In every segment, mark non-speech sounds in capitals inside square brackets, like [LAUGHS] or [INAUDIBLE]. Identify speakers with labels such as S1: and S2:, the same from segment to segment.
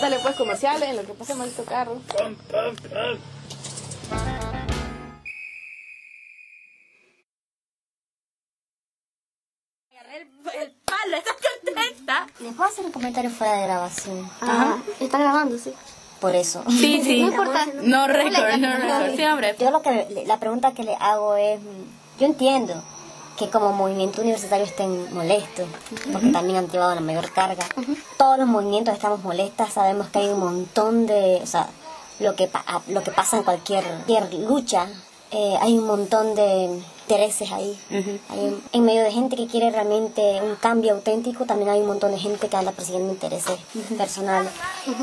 S1: Dale pues comerciales en lo que pasa maldito carro.
S2: El palo, ¿estás contenta?
S3: ¿Les puedo hacer un comentario fuera de grabación?
S1: Ajá.
S4: Está grabando, sí.
S3: Por eso.
S2: Sí, sí.
S4: No importa.
S2: No record, no record. Sí, hombre.
S3: Yo lo que la pregunta que le hago es, mm, yo entiendo que como movimiento universitario estén molestos, porque también han llevado la mayor carga. Todos los movimientos estamos molestas, sabemos que hay un montón de, o sea, lo que lo que pasa en cualquier, cualquier lucha, eh, hay un montón de intereses ahí. Hay- en medio de gente que quiere realmente un cambio auténtico, también hay un montón de gente que anda persiguiendo intereses personales.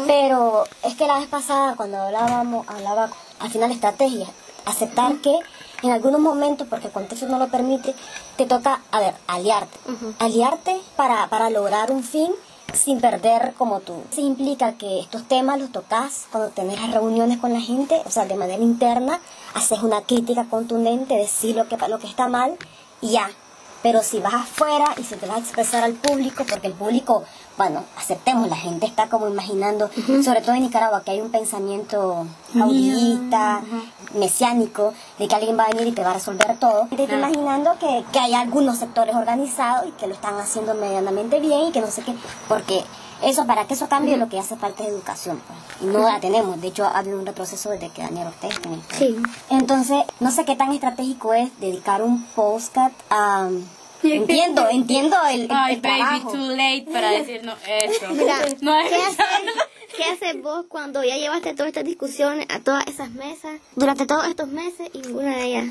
S3: Pero es que la vez pasada cuando hablábamos, hablaba al final de estrategia, aceptar que en algunos momentos, porque el contexto no lo permite, te toca, a ver, aliarte. Aliarte para, para lograr un fin sin perder como tú. Eso implica que estos temas los tocas cuando tenés las reuniones con la gente, o sea, de manera interna, haces una crítica contundente, decir lo que, lo que está mal y ya. Pero si vas afuera y se te vas a expresar al público, porque el público, bueno, aceptemos, la gente está como imaginando, sobre todo en Nicaragua, que hay un pensamiento audista, mesiánico, de que alguien va a venir y te va a resolver todo. Te está imaginando que, que hay algunos sectores organizados y que lo están haciendo medianamente bien y que no sé qué, porque eso, para que eso cambie, lo que hace falta es educación. pues. Y no la tenemos. De hecho, ha habido un retroceso desde que Daniel Ortega.
S4: Sí.
S3: Entonces, no sé qué tan estratégico es dedicar un postcat a... [LAUGHS] Entiendo, entiendo el, el-
S2: Ay,
S3: el
S2: baby,
S3: trabajo.
S2: too late para decirnos eso. [LAUGHS]
S4: Mira,
S2: no es
S4: ¿qué haces, ¿qué haces vos cuando ya llevaste todas estas discusiones a todas esas mesas durante todos estos meses y ninguna de ellas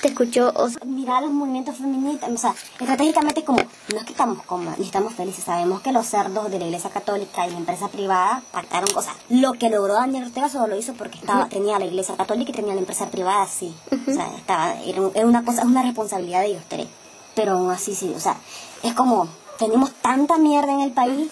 S4: te escuchó? O sea,
S3: Mirar los movimientos feministas, o sea, estratégicamente como, no es que estamos como, ni estamos felices, sabemos que los cerdos de la iglesia católica y la empresa privada pactaron cosas. Lo que logró Daniel Ortega solo lo hizo porque estaba, tenía la iglesia católica y tenía la empresa privada, sí. O sea, estaba, era, un- era una cosa, es una responsabilidad de ellos tres. Pero aún así, sí, o sea, es como, tenemos tanta mierda en el país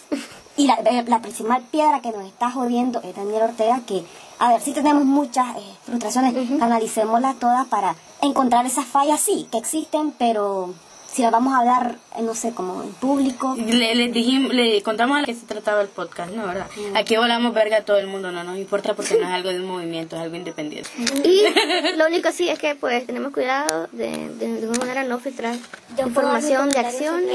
S3: y la, eh, la principal piedra que nos está jodiendo es Daniel Ortega, que, a ver, sí tenemos muchas eh, frustraciones, canalicémoslas todas para encontrar esas fallas, sí, que existen, pero si vamos a hablar, eh, no sé, como en público,
S2: Le, les dijimos, le contamos a la que se trataba el podcast, ¿no? ¿Verdad? Aquí volamos verga a todo el mundo, no nos importa porque no es algo de un movimiento, es algo independiente.
S4: y [LAUGHS] lo único sí es que pues tenemos cuidado de de, de alguna manera no filtrar información de acciones,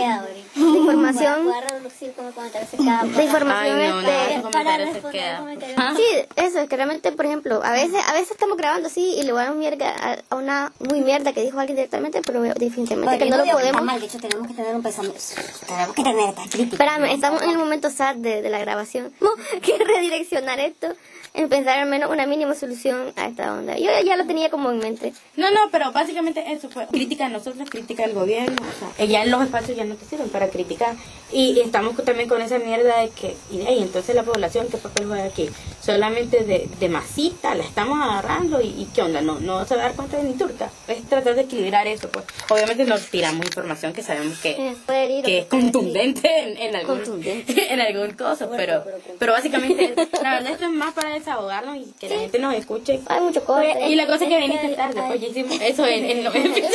S4: de información, de información
S2: Ay, no, no,
S4: este,
S2: comentario se queda. ¿Ah?
S4: Sí, eso es que realmente, por ejemplo, a veces a veces estamos grabando así y le voy a dar mierda a, una muy mierda que dijo alguien directamente, pero definitivamente que
S3: yo
S4: no lo
S3: digo está mal, de hecho tenemos que tener un pensamiento, tenemos que tener esta crítica.
S4: Espérame, estamos en el momento sad de, de la grabación. [LAUGHS] Tenemos que redireccionar esto en pensar al menos una mínima solución a esta onda. Yo ya lo tenía como en mente.
S2: No, no, pero básicamente eso fue crítica a nosotros, crítica al gobierno. O sea, ya los espacios ya no te sirven para criticar. Y estamos con- también con esa mierda de que, y de ahí, entonces la población, ¿qué papel juega aquí? Solamente de, de masita, la estamos agarrando y, y ¿qué onda? No, no se va a dar cuenta de ni turca. Es tratar de equilibrar eso, pues. Obviamente nos tiramos información que sabemos que,
S4: Eh,
S2: que es contundente en, en algún
S4: Contundente. [LAUGHS]
S2: en algún cosa, pero, pero básicamente, la verdad esto es más para desahogarnos y que la gente nos escuche.
S4: Hay mucho corte.
S2: Y la cosa es que viniste tarde, pues ya hicimos eso en, en los [LAUGHS] episodios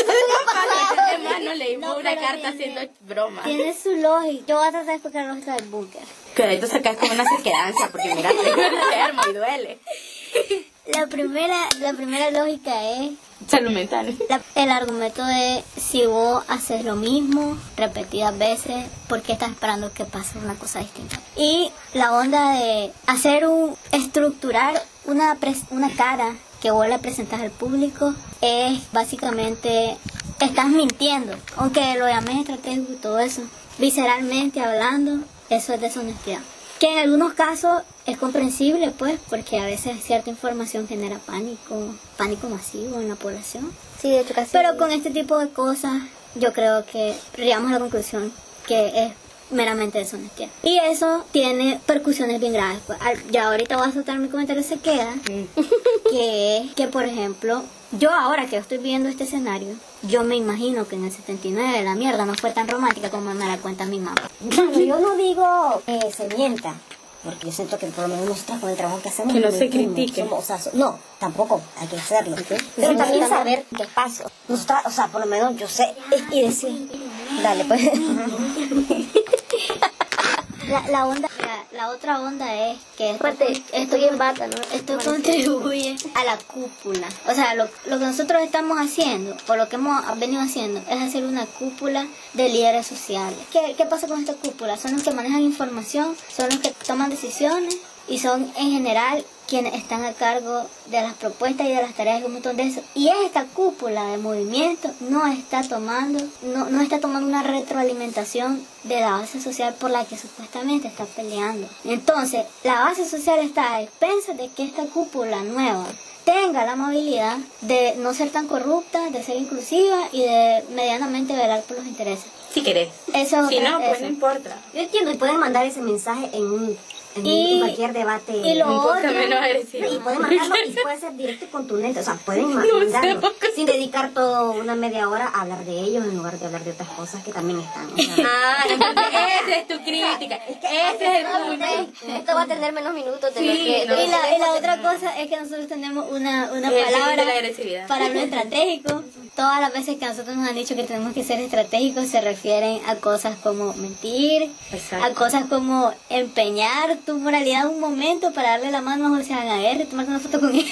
S2: pasados. No leímos una carta haciendo bromas.
S3: Tiene su lógica. Yo voy a tratar de explicar lógica del búnker.
S2: Que ahorita sacas como una sequedancia, porque mira, estoy enfermo y duele.
S3: La primera, la primera lógica es
S2: Salud mental.
S3: El argumento de si vos haces lo mismo repetidas veces, ¿por qué estás esperando que pase una cosa distinta? Y la onda de hacer un, estructurar una, pres- una cara que vos le presentas al público es básicamente, estás mintiendo, aunque lo llames estratégico y todo eso, visceralmente hablando, eso es deshonestidad. Que en algunos casos es comprensible, pues, porque a veces cierta información genera pánico, pánico masivo en la población.
S4: Sí, de hecho casi.
S3: Pero con este tipo de cosas, yo creo que llegamos a la conclusión que es meramente deshonestidad. Y eso tiene percusiones bien graves. Pues, ya ahorita voy a soltar mi comentario se queda, que es que, por ejemplo, yo ahora que estoy viendo este escenario, yo me imagino que en el 79 la mierda no fue tan romántica como me la cuenta mi mamá. Bueno, yo no digo que se mienta. Porque yo siento que por lo menos nosotros con el trabajo que hacemos...
S2: Que no se critique.
S3: somos- o sea, so- no, tampoco hay que hacerlo. Pero también saber qué pasa. Nosotras, o sea, por lo menos yo sé y decir, dale pues. [LAUGHS]
S5: La, la onda, la, la otra onda es que esto,
S4: Aparte, estoy en bata, ¿no?
S5: esto contribuye a la cúpula. O sea, lo, lo que nosotros estamos haciendo, o lo que hemos venido haciendo, es hacer una cúpula de líderes sociales. ¿Qué, qué pasa con esta cúpula? Son los que manejan información, son los que toman decisiones y son en general quienes están a cargo de las propuestas y de las tareas de un montón de eso. Y esta cúpula de movimiento no está tomando, no, no está tomando una retroalimentación de la base social por la que supuestamente está peleando. Entonces, la base social está a expensas de que esta cúpula nueva tenga la amabilidad de no ser tan corrupta, de ser inclusiva y de medianamente velar por los intereses.
S2: Si querés.
S5: Eso,
S2: Si no, pues
S5: eso.
S2: no importa.
S3: Yo entiendo, y pueden mandar ese mensaje en un en
S5: Y-
S3: cualquier debate.
S5: y lo otro-.
S3: Y pueden mandarlo y puede ser directo y contundente. O sea, pueden ma-
S2: No sé
S3: mandarlo sin dedicar toda una media hora a hablar de ellos en lugar de hablar de otras cosas que también están. [LAUGHS]
S2: Ah, entonces esa es tu crítica. Ese es el punto.
S4: Esto va a tener menos minutos de
S2: Sí,
S4: lo que...
S2: no.
S5: Y la, y la otra cosa es que nosotros tenemos una, una palabra para lo estratégico. Todas las veces que nosotros nos han dicho que tenemos que ser estratégicos se refieren a cosas como mentir,
S2: Exacto.
S5: a cosas como empeñar tu moralidad un momento para darle la mano a José Aguirre, tomarte una foto con él.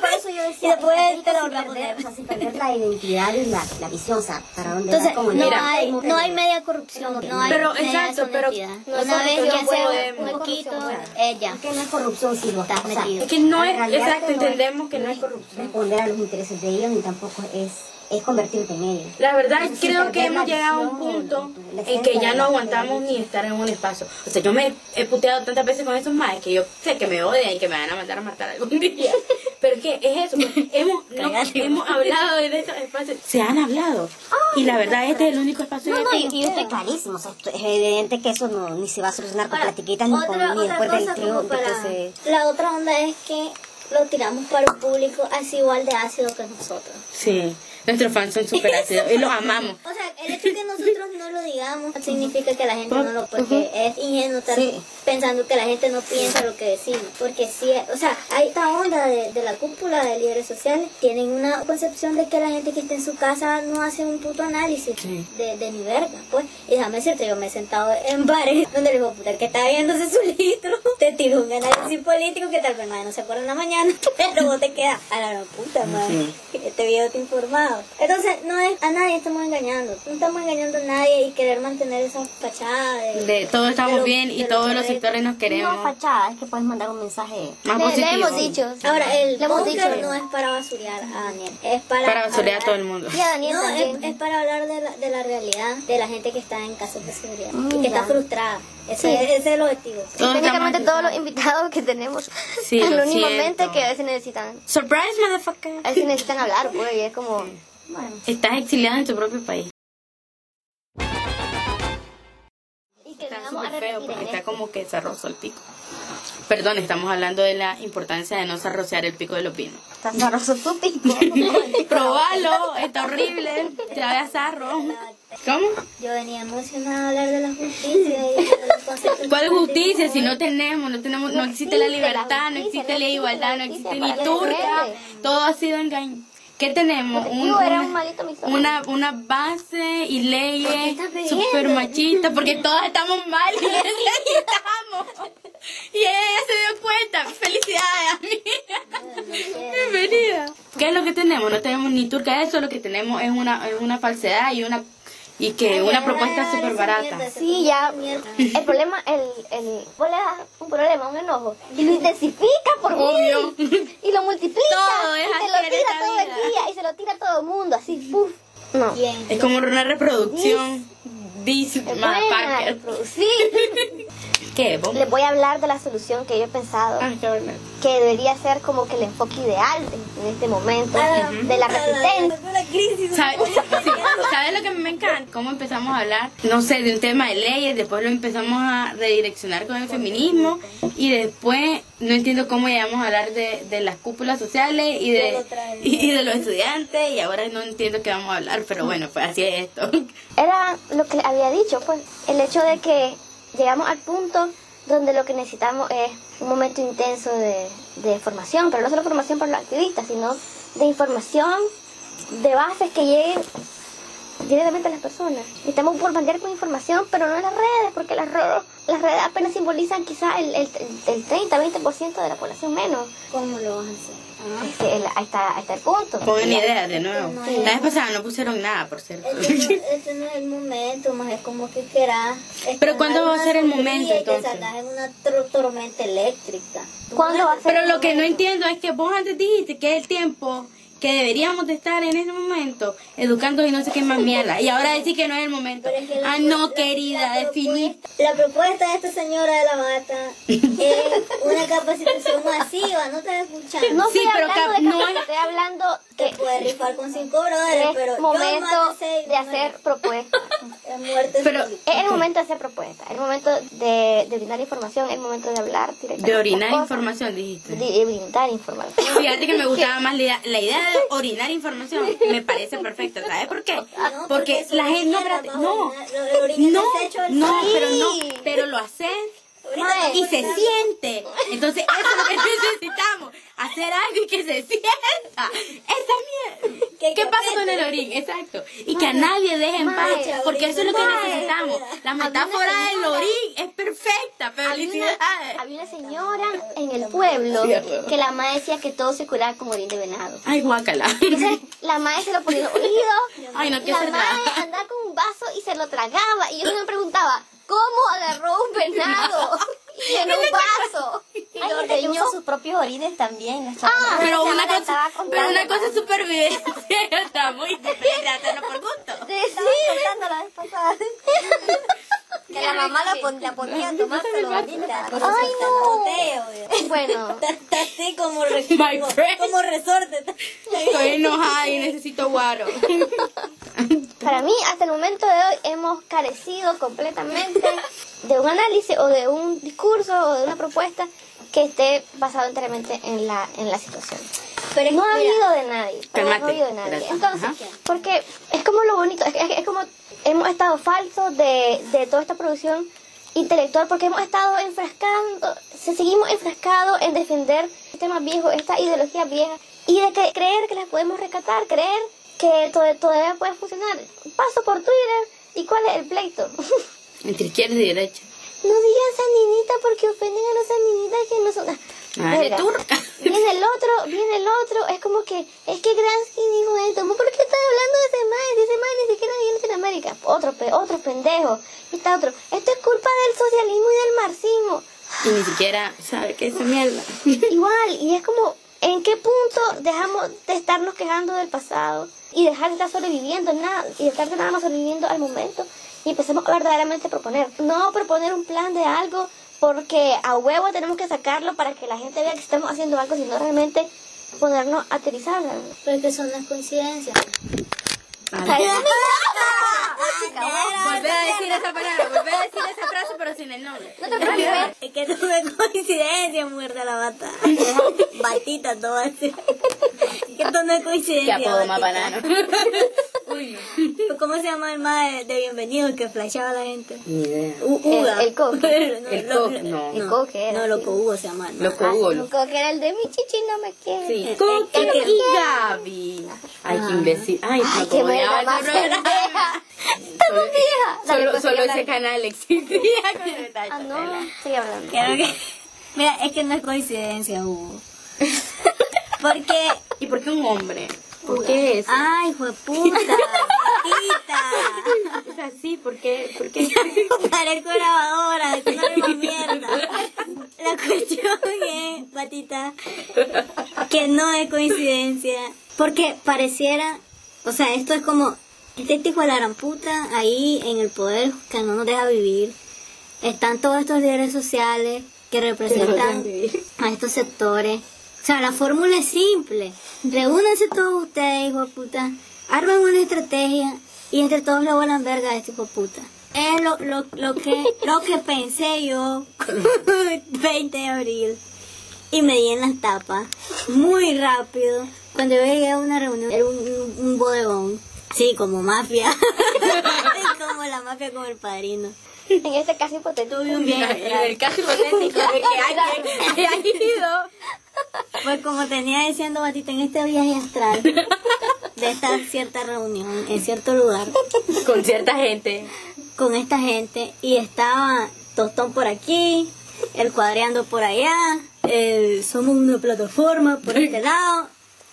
S3: por eso yo [LAUGHS]
S5: Y
S3: decía,
S5: después
S3: estratégico
S5: te la volví a
S3: perder,
S5: poner.
S3: o sea, sin perder la identidad y la, la visión, o sea, para dónde
S5: Entonces,
S3: va como
S5: no
S2: Mira.
S5: hay, no hay media corrupción, no hay
S2: Pero,
S5: media
S2: exacto, pero no
S5: Una vez que
S2: podemos.
S5: un poquito,
S3: sea,
S5: ella.
S3: Es que no es corrupción si lo
S5: Estás
S3: sea,
S5: metido.
S2: Es que no es, exacto, entendemos que no es corrupción.
S3: responder a los intereses de ellos ni tampoco es, es convertirte en ellos.
S2: La verdad creo que hemos llegado a un punto en que ya no aguantamos ni estar en un espacio. O sea, yo me he puteado tantas veces con esos madres que yo sé que me odian y que me van a mandar a matar algún [LAUGHS] día. Pero que es eso, pues, [LAUGHS] hemos, no, hemos hablado de estos espacios. Se han hablado. Y la verdad este es el único espacio
S3: No, no,
S2: que
S3: y, y esto es clarísimo. O sea, es evidente que eso no, ni se va a solucionar con platiquitas ni, con, ni después del que se...
S5: La otra onda es que lo tiramos para un público así igual de ácido que nosotros.
S2: Sí, nuestros fans son súper [LAUGHS] ácidos y los amamos.
S5: O sea, el hecho de que nosotros no lo digamos significa que la gente no lo... Porque es ingenuo estar
S3: Sí.
S5: pensando que la gente no piensa lo que decimos. Porque sí, o sea, hay esta onda de, de la cúpula de líderes sociales. Tienen una concepción de que la gente que está en su casa no hace un puto análisis
S2: Sí.
S5: de, de mi verga, pues. Y déjame decirte, yo me he sentado en bares [LAUGHS] donde el hijo que está viéndose su litro te tiró un análisis político que tal vez no se acuerda en la mañana, [LAUGHS] pero vos te quedas a la puta, madre. Este video te ha Entonces, no es, a nadie estamos engañando. No estamos engañando a nadie y querer mantener esa fachada de...
S2: De todos estamos
S5: de lo-
S2: bien y
S5: lo
S2: todos los sectores nos
S3: No
S2: queremos.
S3: fachada, es que puedes mandar un mensaje...
S2: Más
S4: Le, le
S2: positivo.
S4: hemos dicho.
S5: Ahora, el
S4: le hemos dicho.
S5: no es para basurear a Daniel, es para...
S2: Para basurear a todo el mundo.
S4: Y a Daniel
S5: No,
S4: también.
S5: es, es para hablar de la, de la realidad de la gente que está en casos de seguridad
S3: Mm,
S5: y que
S3: ya.
S5: está frustrada. Ese,
S4: Sí.
S5: ese es el objetivo.
S2: Todos
S4: Técnicamente todos los invitados que tenemos
S2: Sí, [LAUGHS]
S4: anónimamente que a veces necesitan,
S2: Surprise, motherfucker.
S4: a veces necesitan hablar, pues, y es como...
S2: Estás exiliado en tu propio país.
S4: Y que
S2: Está súper feo porque está
S4: esto.
S2: como que se rozó el pico. Perdón, estamos hablando de la importancia de no zarrocear el pico de los pinos.
S3: Está sabroso tu pico. [LAUGHS]
S2: Probalo, está horrible. Te va a zarro. ¿Cómo?
S5: Yo venía emocionada a hablar de la justicia y
S2: ¿Cuál justicia? Si no tenemos, no tenemos, no existe la libertad, no existe la igualdad, no existe ni turca. Todo ha sido engaño. ¿Qué tenemos? Un- una- una, una base y leyes super machistas porque todos estamos mal y [LAUGHS] necesitamos. Y ella se dio cuenta. Felicidades, amiga. Bienvenida. ¿Qué es lo que tenemos? No tenemos ni turca. Eso lo que tenemos es una, es una falsedad y una y que una propuesta súper barata.
S4: Sí, ya. El problema, el, el, vos le das un problema, un enojo, y lo intensifica por
S2: Obvio.
S4: y lo multiplica,
S2: Todo es
S4: y
S2: así
S4: lo tira todo el día, y se lo tira a todo el mundo, así, puf. No.
S5: Bien.
S2: Es como una reproducción.
S4: Reproducir.
S2: ¿Qué? ¿Vos?
S4: Les voy a hablar de la solución que yo he pensado,
S2: Ah, qué verdad.
S4: que debería ser como que el enfoque ideal en este momento de la resistencia.
S2: ¿Sabes ¿Sabes lo que Cómo empezamos a hablar, no sé, de un tema de leyes, después lo empezamos a redireccionar con el feminismo y después no entiendo cómo llegamos a hablar de, de las cúpulas sociales y de, y, y de los estudiantes y ahora no entiendo qué vamos a hablar, pero bueno, pues así es esto. [LAUGHS]
S4: Era lo que había dicho, pues, el hecho de que llegamos al punto donde lo que necesitamos es un momento intenso de, de formación, pero no solo formación para los activistas, sino de información de bases que lleguen directamente a las personas. Estamos bombardear con información, pero no en las redes, porque las redes, las redes apenas simbolizan quizás el, el, el 30, 20% de la población menos.
S5: ¿Cómo lo vas a hacer?
S4: Este, el- ahí, está, ahí está el punto.
S2: Pongan ideas de nuevo. La vez pasada no pusieron nada, por cierto.
S5: Este no, este no es el momento, más es como que querás.
S2: Pero ¿cuándo va a ser el momento, entonces?
S5: en una tor- tormenta eléctrica.
S4: ¿Cuándo va a ser
S2: Pero
S4: el
S2: lo que no
S4: momento?
S2: entiendo es que vos antes dijiste que es el tiempo que deberíamos de estar en ese momento educando y no sé qué más mierda. Y ahora decir que no es el momento.
S5: Pero es que la-
S2: Ah, no,
S5: la-
S2: querida, definir.
S5: La propuesta de esta señora de la bata es una capacitación masiva, no te escuchando.
S4: No
S2: Sí,
S4: estoy
S2: pero
S4: hablando
S2: cap-
S4: de
S2: no
S4: estoy hablando que
S5: puedes rifar con 5 dólares, pero yo
S4: momento
S5: de
S4: hacer propuestas.
S2: Pero-.
S4: Es el momento de hacer propuestas, es el momento de, de brindar información, es el momento de hablar directamente.
S2: De orinar
S4: cosas,
S2: información, dijiste.
S4: De, de brindar información.
S2: Fíjate que me [LAUGHS] gustaba más la idea, la idea de orinar información. Me parece perfecta. ¿Sabes por qué?
S5: No,
S2: Porque
S5: eso
S2: la gente. No, no. No, pero no. Pero lo haces y se siente. Entonces, eso es lo que necesitamos. Hacer algo y que se sienta. Esa mierda. ¿Qué pasa con el orín? Exacto. Y que a nadie deje en paz. Porque eso es lo que necesitamos. La metáfora del orín es perfecta.
S4: Había una,
S2: Felicidades.
S4: había una señora en el pueblo que la madre decía que todo se curaba con orín de venado.
S2: Ay, guácala.
S4: Entonces la madre se lo ponía en el oído,
S2: Ay, no, qué
S4: la madre andaba con un vaso y se lo tragaba. Y yo me preguntaba, ¿cómo agarró un venado [LAUGHS] y en un vaso? Y
S3: Hay
S4: lo
S3: gente que usa sus propios orines también.
S4: Ah.
S2: Pero una cosa,
S4: estaba
S2: pero una cosa
S4: madre.
S2: es supervivencia [LAUGHS] y otra muy diferente de hacerlo por gusto.
S3: Estaba contando la vez pasada. [LAUGHS] que la mamá la, pon- la ponía a tomar.
S4: Ay, no.
S5: Teo,
S4: Bueno, [LAUGHS]
S5: Está, así como, como, como resorte.
S2: Estoy enojada y necesito guaro. [LAUGHS]
S4: para mí hasta el momento de hoy hemos carecido completamente de un análisis o de un discurso o de una propuesta que esté basado enteramente en la, en la situación.
S5: Pero
S4: no ha habido de nadie. No ha habido de nadie. Entonces, porque es como lo bonito, es, es- es como hemos estado falsos de, de toda esta producción intelectual porque hemos estado enfrascando, se seguimos enfrascados en defender temas viejos, esta ideología vieja y de que creer que las podemos rescatar, creer que todo, todavía puede funcionar. Paso por Twitter y cuál es el pleito. [LAUGHS]
S2: Entre izquierda y derecha.
S4: No digan saninita porque ofenden a las saninitas que no son...
S2: Turca.
S4: Viene el otro, viene el otro, es como que, es que Gransky dijo esto, ¿por qué estás hablando de ese man? Si ese man ni siquiera vive en Latinoamérica. Otro, pe- otro pendejo. Y está otro, esto es culpa del socialismo y del marxismo.
S2: Y ni siquiera sabe qué es esa mierda. [LAUGHS]
S4: Igual, y es como, ¿en qué punto dejamos de estarnos quejando del pasado y dejar de estar sobreviviendo nada, y de estar nada más sobreviviendo al momento y empecemos a verdaderamente proponer? No proponer un plan de algo porque a huevo tenemos que sacarlo para que la gente vea que estamos haciendo algo, sino realmente ponernos a aterrizar.
S5: Pero es que son las coincidencias.
S2: Volvé a decir esa palabra, volvé a decir [LAUGHS] esa frase pero sin el nombre.
S4: No te preocupes.
S5: Es que es coincidencia, muerta la bata. [LAUGHS] Batita, todo así. Es que esto no es coincidencia.
S2: apodo más banano. [LAUGHS] Uy, no. [LAUGHS]
S5: ¿Cómo se llama el más de, de bienvenido que flasheaba a la gente?
S2: Ni idea.
S5: U- Uga.
S4: El- el coque. [LAUGHS]
S5: No,
S2: El coque, no.
S4: El coque era,
S5: No, loco Hugo se llama.
S2: Loco Hugo.
S4: Como que era el de mi chichi no me quiere.
S2: Sí. Coque y Gaby. Ay, qué imbécil. Ay,
S4: Ay, qué
S2: va
S4: más
S2: el.
S4: Estamos viejas.
S2: Solo,
S4: pues,
S2: ese canal existía con el detalle.
S4: Ah, no, sigue hablando.
S5: Que. Mira, es que no es coincidencia, Hugo. [LAUGHS] Porque.
S2: ¿Y por qué un hombre? ¿Por qué eso?
S5: Ay, de puta. Batita.
S2: Es así, ¿por qué? ¿Por qué? [LAUGHS]
S5: Parezco grabadora, es una misma mierda. La cuestión es, Patita, que no es coincidencia. Porque pareciera, o sea, esto es como, este tipo de la gran puta ahí en el poder que no nos deja vivir. Están todos estos líderes sociales que representan a estos sectores. O sea, la fórmula es simple. Reúnanse todos ustedes, hijo de puta. Armen una estrategia y entre todos lo vuelan verga a este de puta. Es lo, lo, lo, que, [LAUGHS] lo que pensé yo [LAUGHS] 20 de abril. Y me di en las tapas muy rápido. Cuando yo llegué a una reunión, era un, un, un bodegón. Sí, como mafia. [LAUGHS] como la mafia con el padrino.
S4: En este caso hipotético.
S5: Tuve un viaje
S2: En el caso hipotético de que alguien que ha ido.
S5: Pues como tenía diciendo Batita en este viaje astral de esta cierta reunión en cierto lugar [LAUGHS]
S2: Con cierta gente.
S5: con esta gente y estaba Tostón por aquí, el cuadreando por allá, el somos una plataforma por este [LAUGHS] lado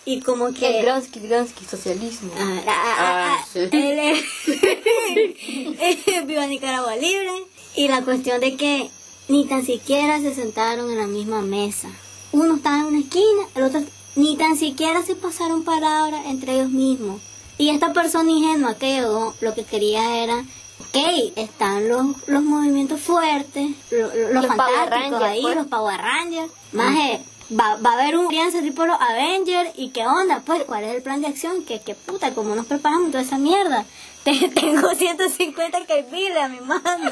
S5: y como que
S1: El Gronsky, Gronsky, socialismo.
S5: Ah, ah, ah, ah,
S2: Ah, sí. [LAUGHS]
S5: Viva Nicaragua Libre. Y la cuestión de que ni tan siquiera se sentaron en la misma mesa. Uno estaba en una esquina, el otro ni tan siquiera se pasaron palabras entre ellos mismos. Y esta persona ingenua que llegó, lo que quería era, ok, están los, los movimientos fuertes, lo- lo- los,
S4: Los Power
S5: fantásticos ahí,
S4: pues.
S5: los Power Rangers. Maje, va, va a haber un alianza tipo los Avengers y qué onda, pues, ¿cuál es el plan de acción? Que, que puta, ¿cómo nos preparamos toda esa mierda? [LAUGHS] Te- tengo 150 que a mi mano.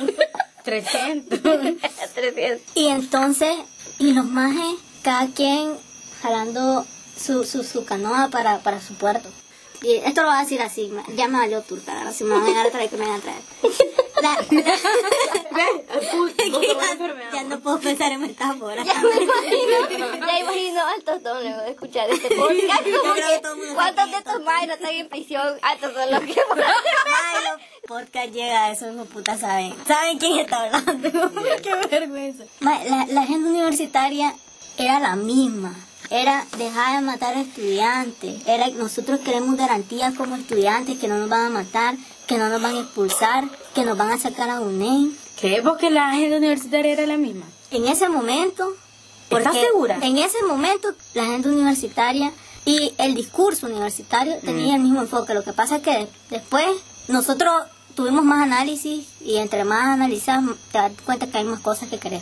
S2: 300.
S5: 300. Y entonces, y los majes, cada quien jalando su, su, su canoa para, para su puerto. Y esto lo voy a decir así, ya me valió turca, ahora si me van a traer, que me van a traer. [LAUGHS] La- [LAUGHS] ya no puedo pensar en metáforas.
S4: Ya me imagino, [LAUGHS] ya imagino al tostón luego de escuchar este podcast. como
S5: que
S4: ¿Cuántos de estos no están en prisión? Altos son los que
S5: Ay, podcast llega a eso, hijo puta, saben. ¿Saben quién está hablando? Qué vergüenza. Ma, La, la agenda universitaria era la misma. Era dejar de matar a estudiantes. Era nosotros queremos garantías como estudiantes que no nos van a matar, que no nos van a expulsar, que nos van a sacar a UNEM.
S2: ¿Creemos que la agenda universitaria era la misma?
S5: En ese momento,
S2: ¿Estás
S5: porque
S2: segura?
S5: En ese momento, la agenda universitaria y el discurso universitario tenían el mismo enfoque. Lo que pasa es que después nosotros tuvimos más análisis y entre más analizas te das cuenta que hay más cosas que querés.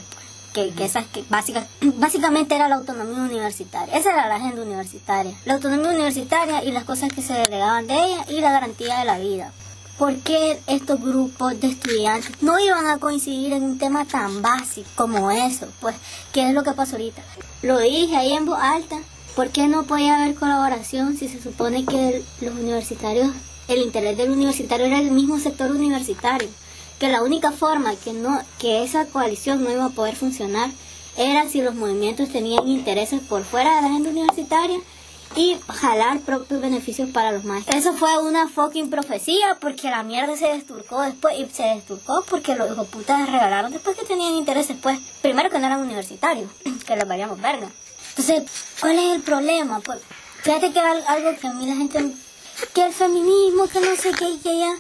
S5: Que, esas que básica, [CLEARS THROAT] básicamente era la autonomía universitaria. Esa era la agenda universitaria. La autonomía universitaria y las cosas que se delegaban de ella y la garantía de la vida. ¿Por qué estos grupos de estudiantes no iban a coincidir en un tema tan básico como eso? Pues, ¿qué es lo que pasa ahorita? Lo dije ahí en voz alta. ¿Por qué no podía haber colaboración si se supone que los universitarios, el interés del universitario era el mismo sector universitario? Que la única forma que, no, que esa coalición no iba a poder funcionar era si los movimientos tenían intereses por fuera de la agenda universitaria y jalar propios beneficios para los maestros. Eso fue una fucking profecía porque la mierda se desturcó después y se desturcó porque los hijos putas regalaron después que tenían intereses pues primero que no eran universitarios [CLEARS THROAT] que les vayamos verga entonces ¿cuál es el problema? pues fíjate que al- algo que a mí la gente que el feminismo que no sé qué que ya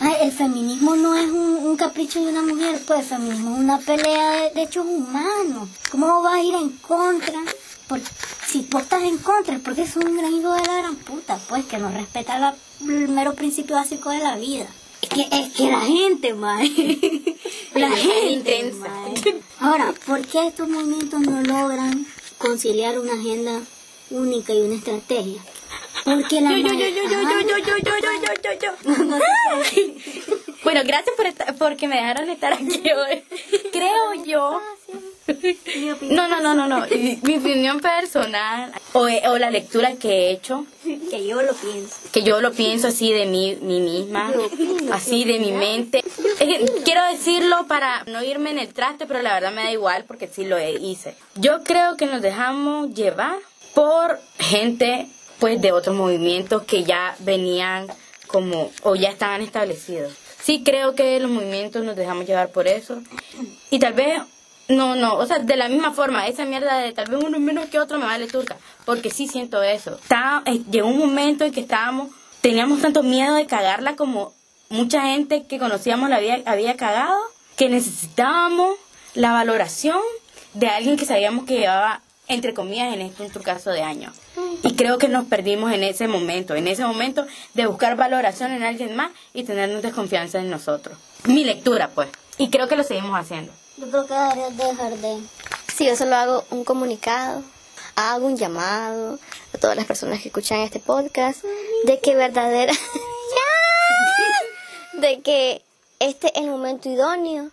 S5: Ay, el feminismo no es un, un capricho de una mujer, pues el feminismo es una pelea de derechos humanos. ¿Cómo vas a ir en contra? Por, si vos estás en contra porque es un gran hijo de la gran puta, pues que no respeta la- el mero principio básico de la vida. Es que, es que la gente, mae. [LAUGHS] La gente,
S2: intensa.
S5: mae. Ahora, ¿por qué estos movimientos no logran conciliar una agenda única y una estrategia? Porque la
S2: Yo, yo, yo, yo, yo, yo, yo, yo, yo, yo, yo, yo, yo. Bueno, gracias por estar, porque me dejaron estar aquí [LAUGHS] hoy. Creo yo. No, no, no, no, no. Y Mi opinión personal o, o la lectura que he hecho,
S5: que yo lo pienso.
S2: que yo lo pienso así de mí, mí misma, así de mi mente. Quiero decirlo para no irme en el traste, pero la verdad me da igual porque sí lo hice. Yo creo que nos dejamos llevar por gente pues de otros movimientos que ya venían como o ya estaban establecidos. Sí creo que los movimientos nos dejamos llevar por eso y tal vez no, no, o sea, de la misma forma, esa mierda de tal vez uno menos que otro me vale turca, porque sí siento eso. Está, eh, llegó un momento en que estábamos, teníamos tanto miedo de cagarla como mucha gente que conocíamos la había, había cagado, que necesitábamos la valoración de alguien que sabíamos que llevaba, entre comillas, en este en tu caso de años. Y creo que nos perdimos en ese momento, en ese momento de buscar valoración en alguien más y tenernos desconfianza en nosotros. Mi lectura, pues. Y creo que lo seguimos haciendo.
S5: Yo creo que deberías dejar de...
S4: Sí, yo solo hago un comunicado, hago un llamado a todas las personas que escuchan este podcast de que verdadera... ¡Ya! [LAUGHS] de que este es el momento idóneo,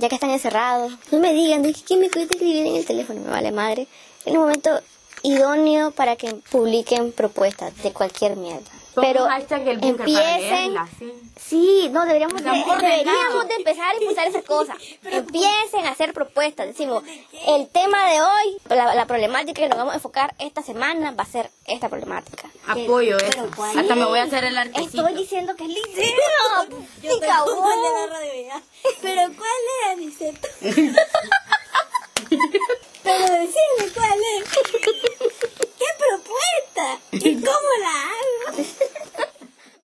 S4: ya que están encerrados. No me digan, de que ¿quién me cuida escribir en el teléfono? Me vale madre. Es el momento idóneo para que publiquen propuestas de cualquier mierda. Pero
S2: para
S4: empiecen
S2: leerla, sí.
S4: Sí, no, deberíamos, de, deberíamos de empezar a impulsar esas cosas. [LAUGHS] Empiecen a hacer propuestas. Decimos, el tema de hoy, la, la problemática que nos vamos a enfocar esta semana va a ser esta problemática.
S2: Apoyo
S3: Pero
S2: eso.
S3: ¿cuál
S2: Hasta me voy a hacer el artecito.
S4: Estoy diciendo que es liceo. Sí, [LAUGHS] cabrón.
S5: Pero ¿cuál es, Aniceto? [LAUGHS] Pero decime cuál es la puerta. ¿Y cómo la abro?